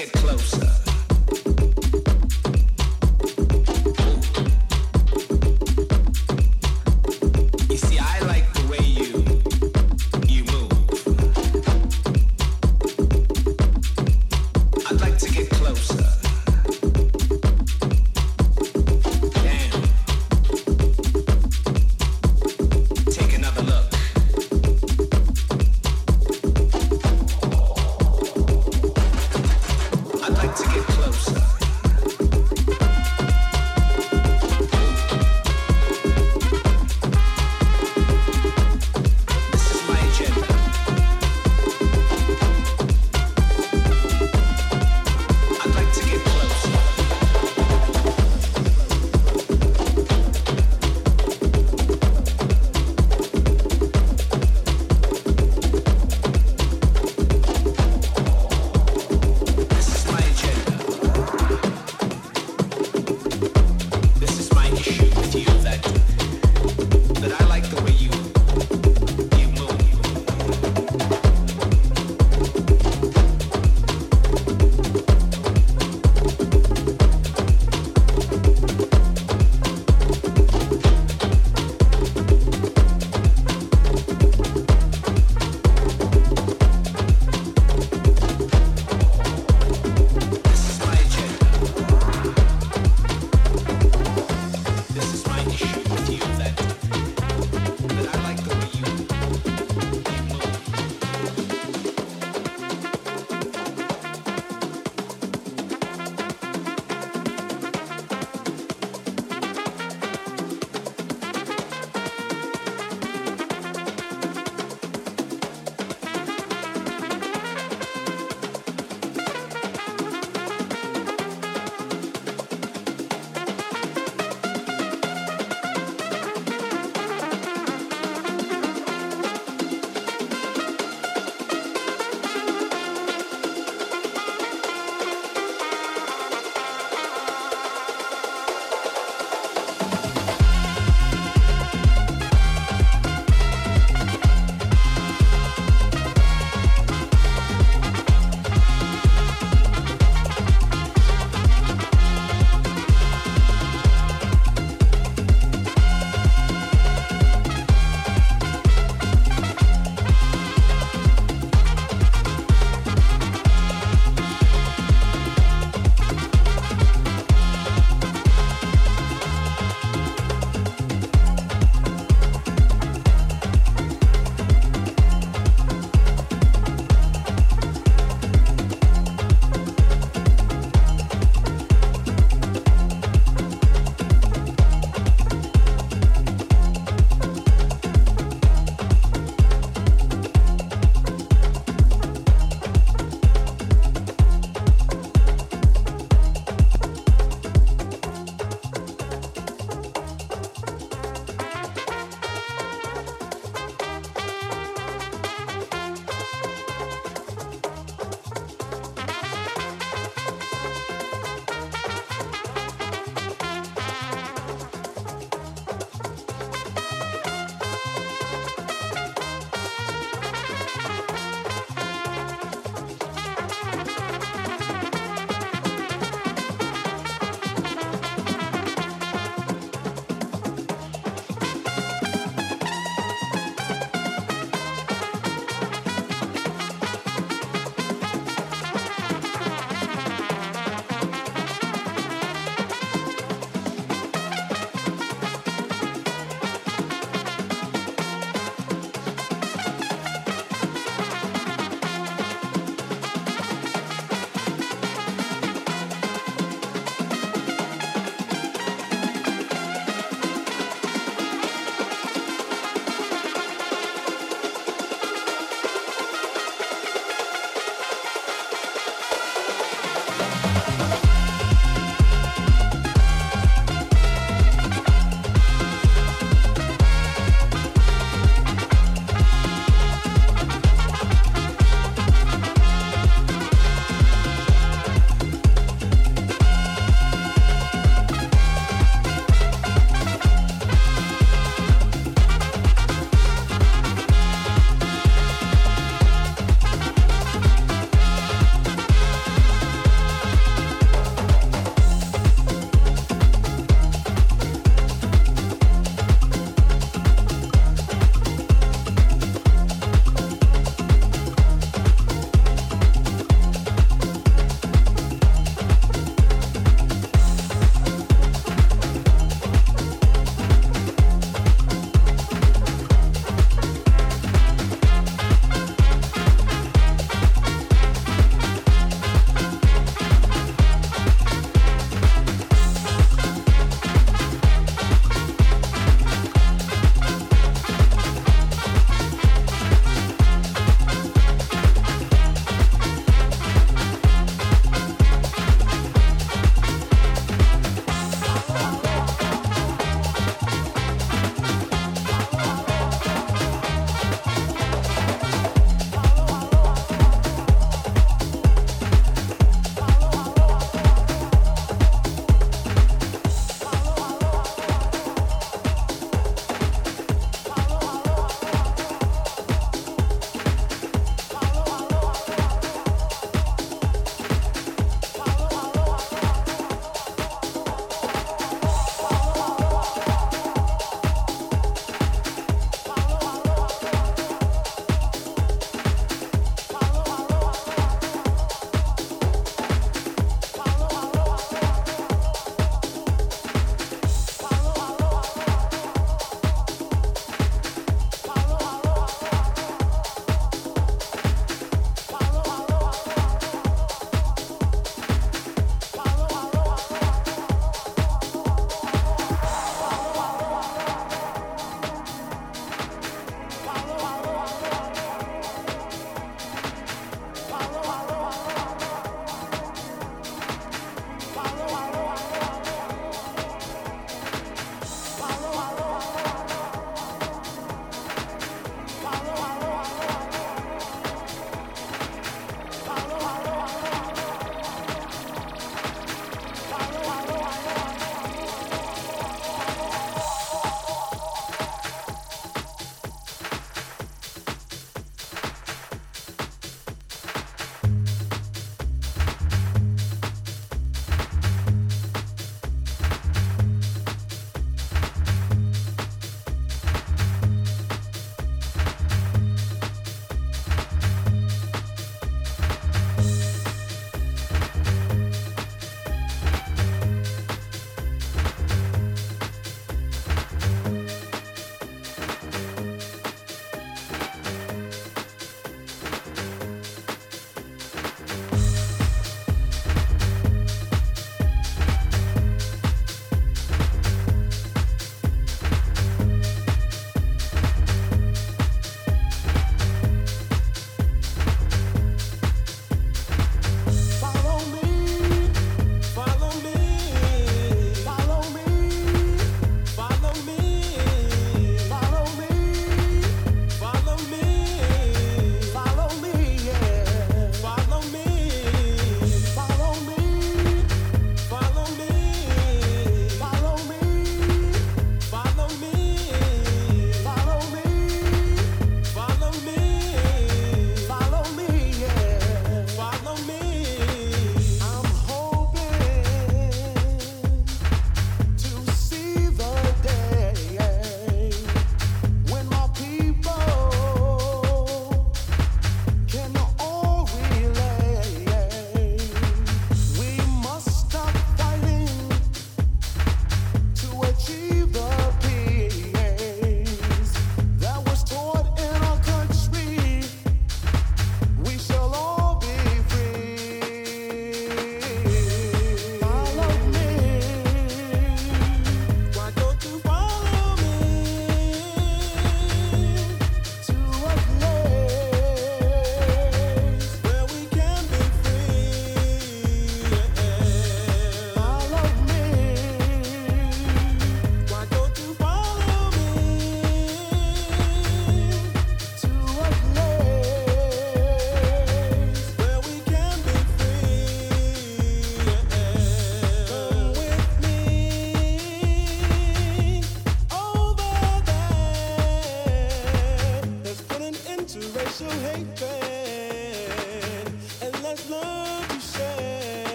You see, I like the way you you move. I'd like to get closer.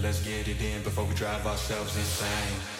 Let's get it in before we drive ourselves insane.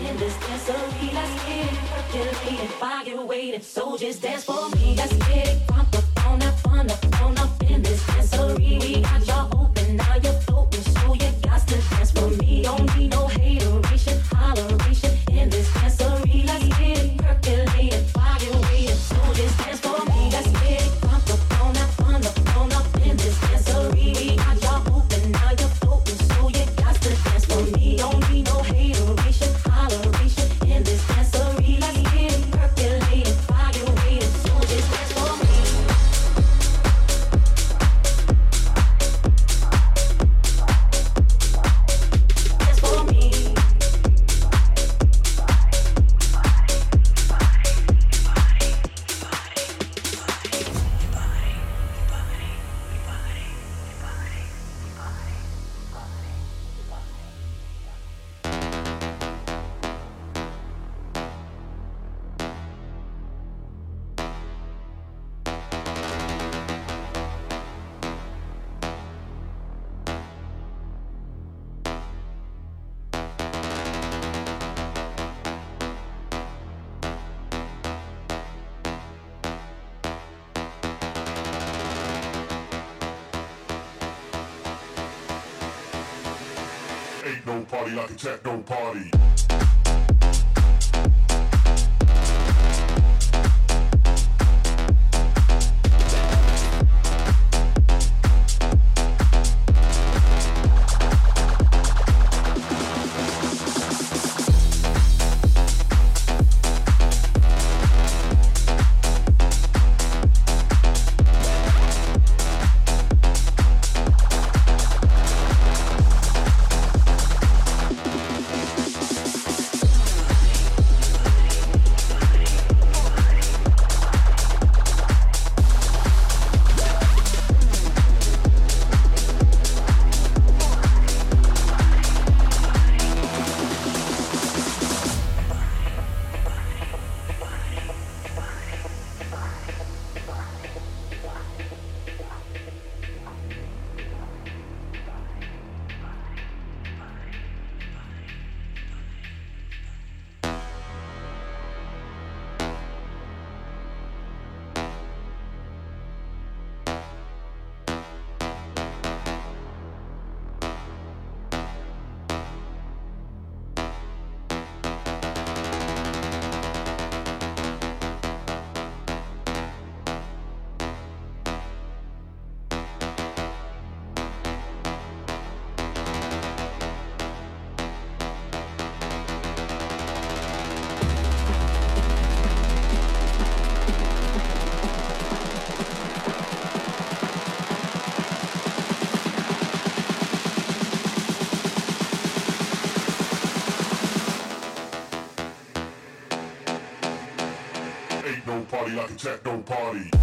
in this dance, Let's get it, Kill me if I While you waiting, soldiers dance for me. that's it. Party like a techno party.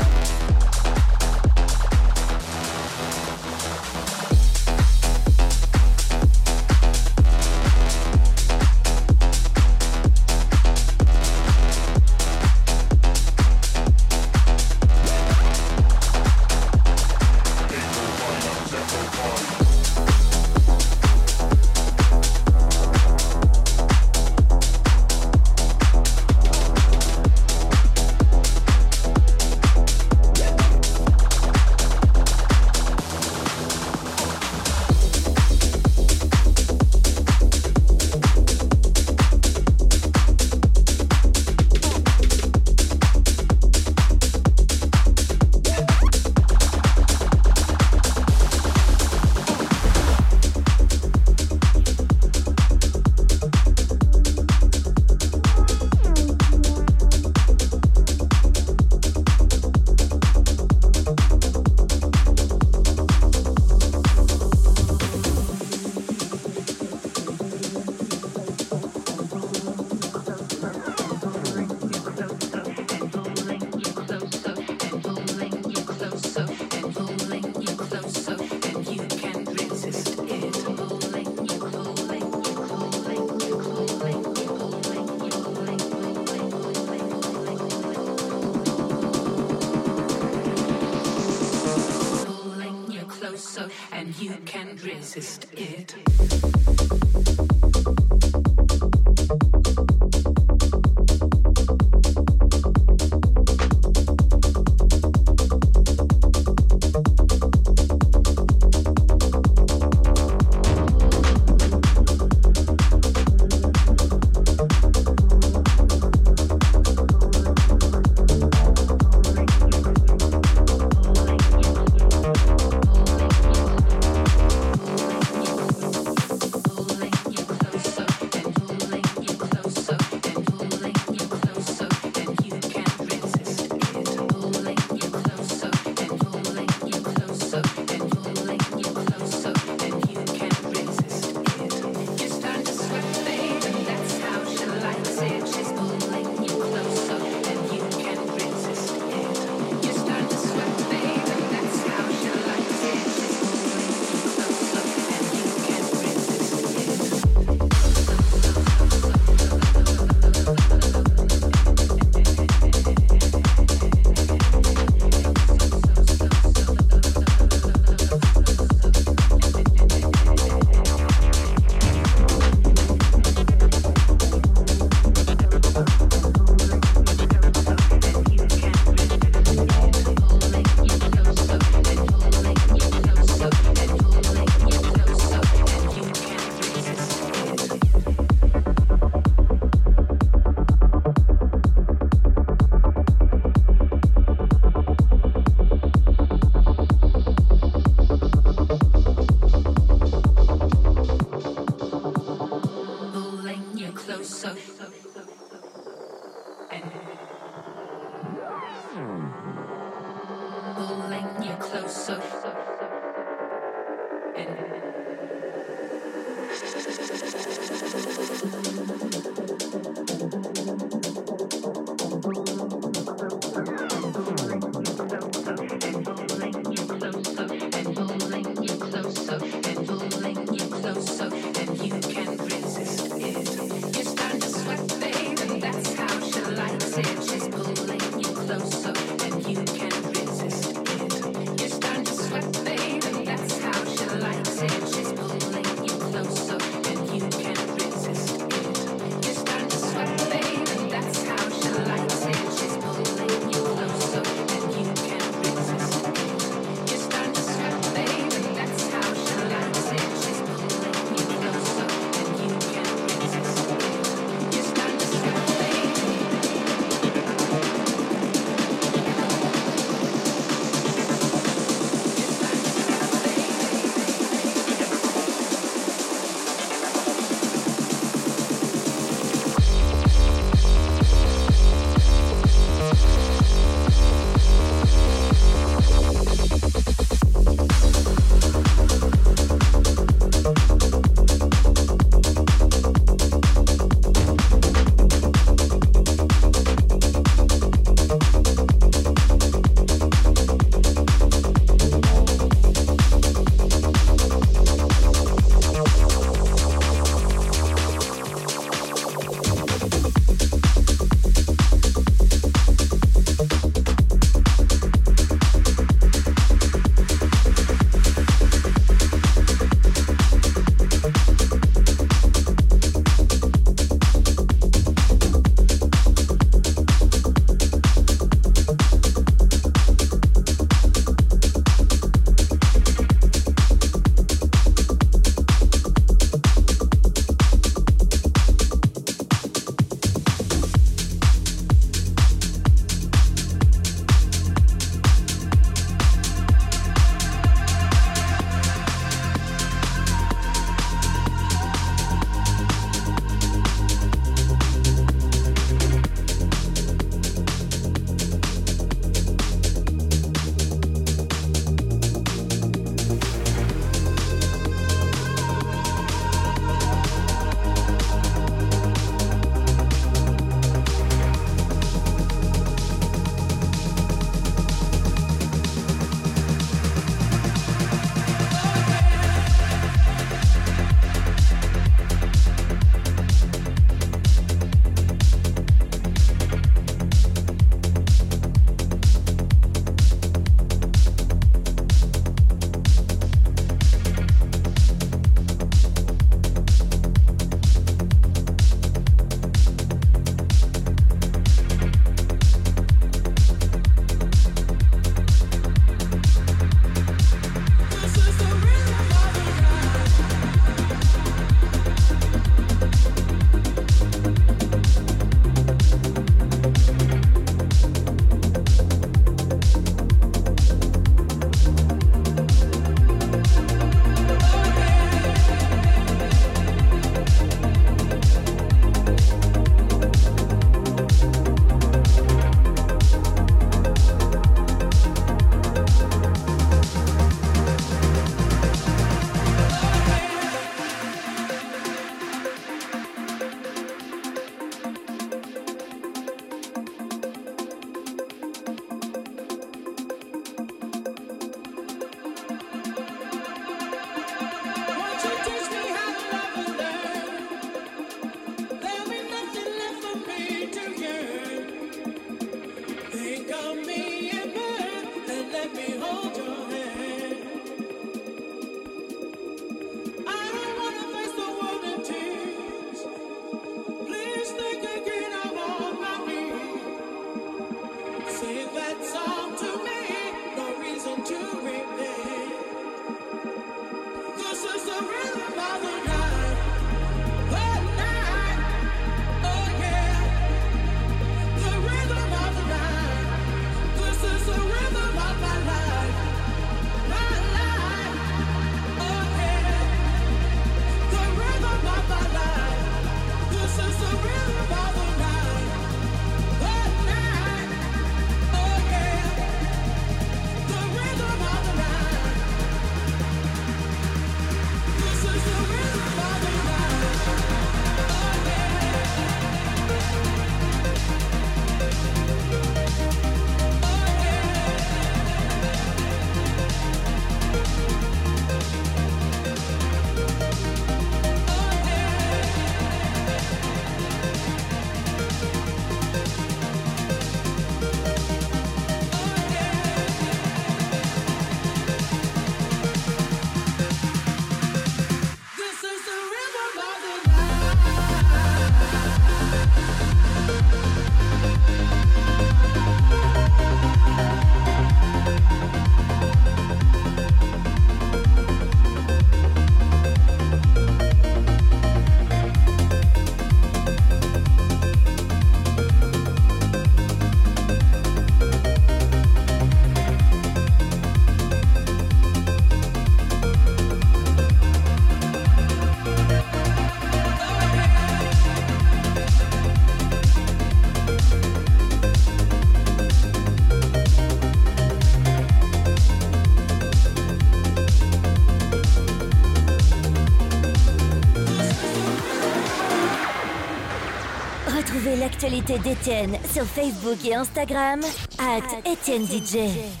L'actualité d'Étienne sur Facebook et Instagram, at Étienne DJ.